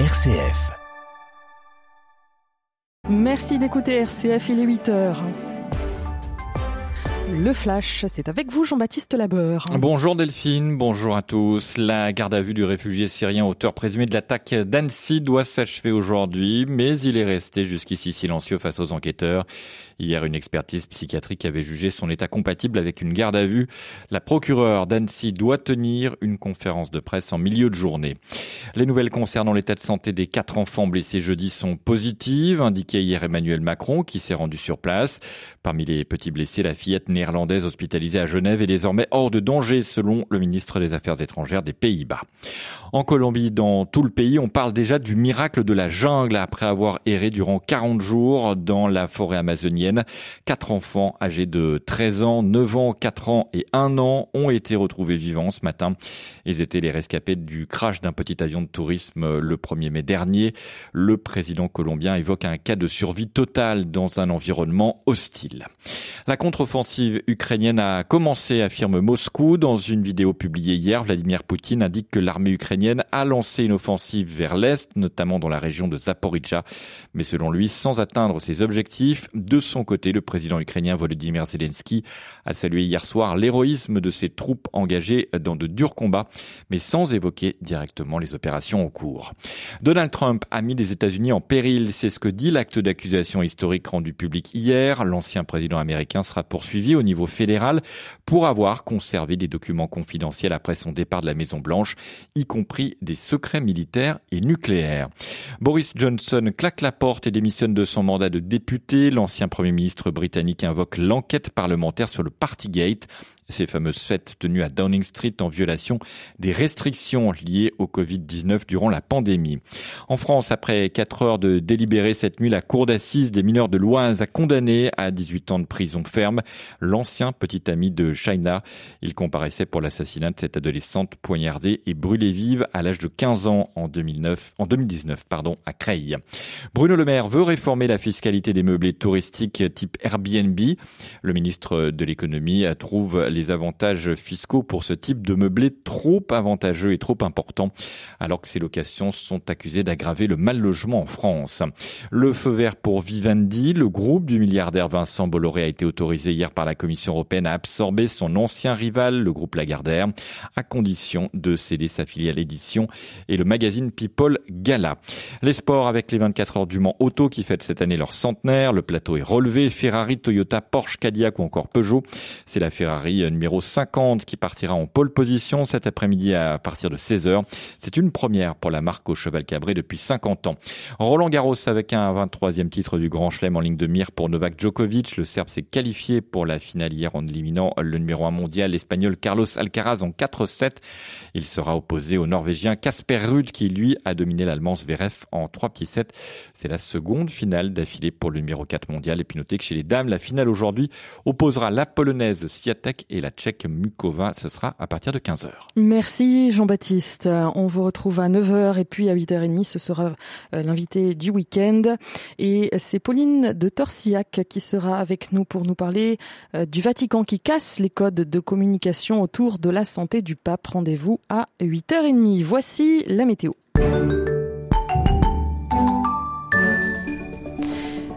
RCF. Merci d'écouter RCF, il est 8 heures. Le flash, c'est avec vous Jean-Baptiste Labeur. Bonjour Delphine, bonjour à tous. La garde à vue du réfugié syrien auteur présumé de l'attaque d'Annecy doit s'achever aujourd'hui, mais il est resté jusqu'ici silencieux face aux enquêteurs. Hier, une expertise psychiatrique avait jugé son état compatible avec une garde à vue. La procureure d'Annecy doit tenir une conférence de presse en milieu de journée. Les nouvelles concernant l'état de santé des quatre enfants blessés jeudi sont positives, indiquait hier Emmanuel Macron, qui s'est rendu sur place. Parmi les petits blessés, la fillette néerlandaise hospitalisée à Genève est désormais hors de danger, selon le ministre des Affaires étrangères des Pays-Bas. En Colombie, dans tout le pays, on parle déjà du miracle de la jungle après avoir erré durant 40 jours dans la forêt amazonienne. Quatre enfants âgés de 13 ans, 9 ans, 4 ans et 1 an ont été retrouvés vivants ce matin. Ils étaient les rescapés du crash d'un petit avion de tourisme le 1er mai dernier. Le président colombien évoque un cas de survie totale dans un environnement hostile. La contre-offensive ukrainienne a commencé, affirme Moscou. Dans une vidéo publiée hier, Vladimir Poutine indique que l'armée ukrainienne a lancé une offensive vers l'Est, notamment dans la région de Zaporizhia. Mais selon lui, sans atteindre ses objectifs. De son côté, le président ukrainien Volodymyr Zelensky a salué hier soir l'héroïsme de ses troupes engagées dans de durs combats, mais sans évoquer directement les opérations en cours. Donald Trump a mis les États-Unis en péril. C'est ce que dit l'acte d'accusation historique rendu public hier. L'ancien président américain sera poursuivi au niveau fédéral pour avoir conservé des documents confidentiels après son départ de la Maison Blanche, y compris des secrets militaires et nucléaires. Boris Johnson claque la porte et démissionne de son mandat de député. L'ancien Premier ministre britannique invoque l'enquête parlementaire sur le Partygate ces fameuses fêtes tenues à Downing Street en violation des restrictions liées au Covid-19 durant la pandémie. En France, après quatre heures de délibéré cette nuit, la cour d'assises des mineurs de l'Oise a condamné à 18 ans de prison ferme l'ancien petit ami de Shaina. Il comparaissait pour l'assassinat de cette adolescente poignardée et brûlée vive à l'âge de 15 ans en 2009, en 2019, pardon, à Creil. Bruno Le Maire veut réformer la fiscalité des meublés touristiques type Airbnb. Le ministre de l'économie trouve les avantages fiscaux pour ce type de meublé trop avantageux et trop importants, alors que ces locations sont accusées d'aggraver le mal logement en France. Le feu vert pour Vivendi, le groupe du milliardaire Vincent Bolloré a été autorisé hier par la Commission européenne à absorber son ancien rival, le groupe Lagardère, à condition de céder sa filiale édition et le magazine People Gala. Les sports avec les 24 heures du Mans Auto qui fêtent cette année leur centenaire. Le plateau est relevé. Ferrari, Toyota, Porsche, Cadillac ou encore Peugeot. C'est la Ferrari numéro 50 qui partira en pole position cet après-midi à partir de 16h. C'est une première pour la marque au cheval cabré depuis 50 ans. Roland Garros avec un 23e titre du Grand Chelem en ligne de mire pour Novak Djokovic. Le Serbe s'est qualifié pour la finale hier en éliminant le numéro 1 mondial, l'Espagnol Carlos Alcaraz en 4-7. Il sera opposé au Norvégien Casper Ruud qui lui a dominé l'Allemand Zverev en 3 pieds 7. C'est la seconde finale d'affilée pour le numéro 4 mondial. Et puis notez que chez les dames, la finale aujourd'hui opposera la polonaise Swiatek et la tchèque Mukova. Ce sera à partir de 15h. Merci Jean-Baptiste. On vous retrouve à 9h et puis à 8h30, ce sera euh, l'invité du week-end. Et c'est Pauline de Torsillac qui sera avec nous pour nous parler euh, du Vatican qui casse les codes de communication autour de la santé du pape. Rendez-vous à 8h30. Voici la météo.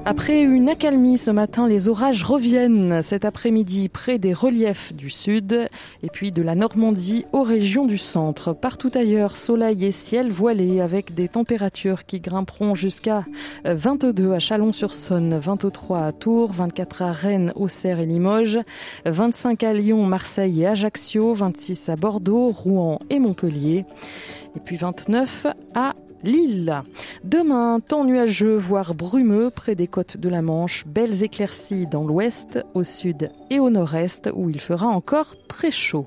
Après une accalmie ce matin, les orages reviennent cet après-midi près des reliefs du sud et puis de la Normandie aux régions du centre. Partout ailleurs, soleil et ciel voilé avec des températures qui grimperont jusqu'à 22 à Chalon-sur-Saône, 23 à Tours, 24 à Rennes, Auxerre et Limoges, 25 à Lyon, Marseille et Ajaccio, 26 à Bordeaux, Rouen et Montpellier et puis 29 à Lille. Demain, temps nuageux, voire brumeux près des côtes de la Manche, belles éclaircies dans l'ouest, au sud et au nord-est où il fera encore très chaud.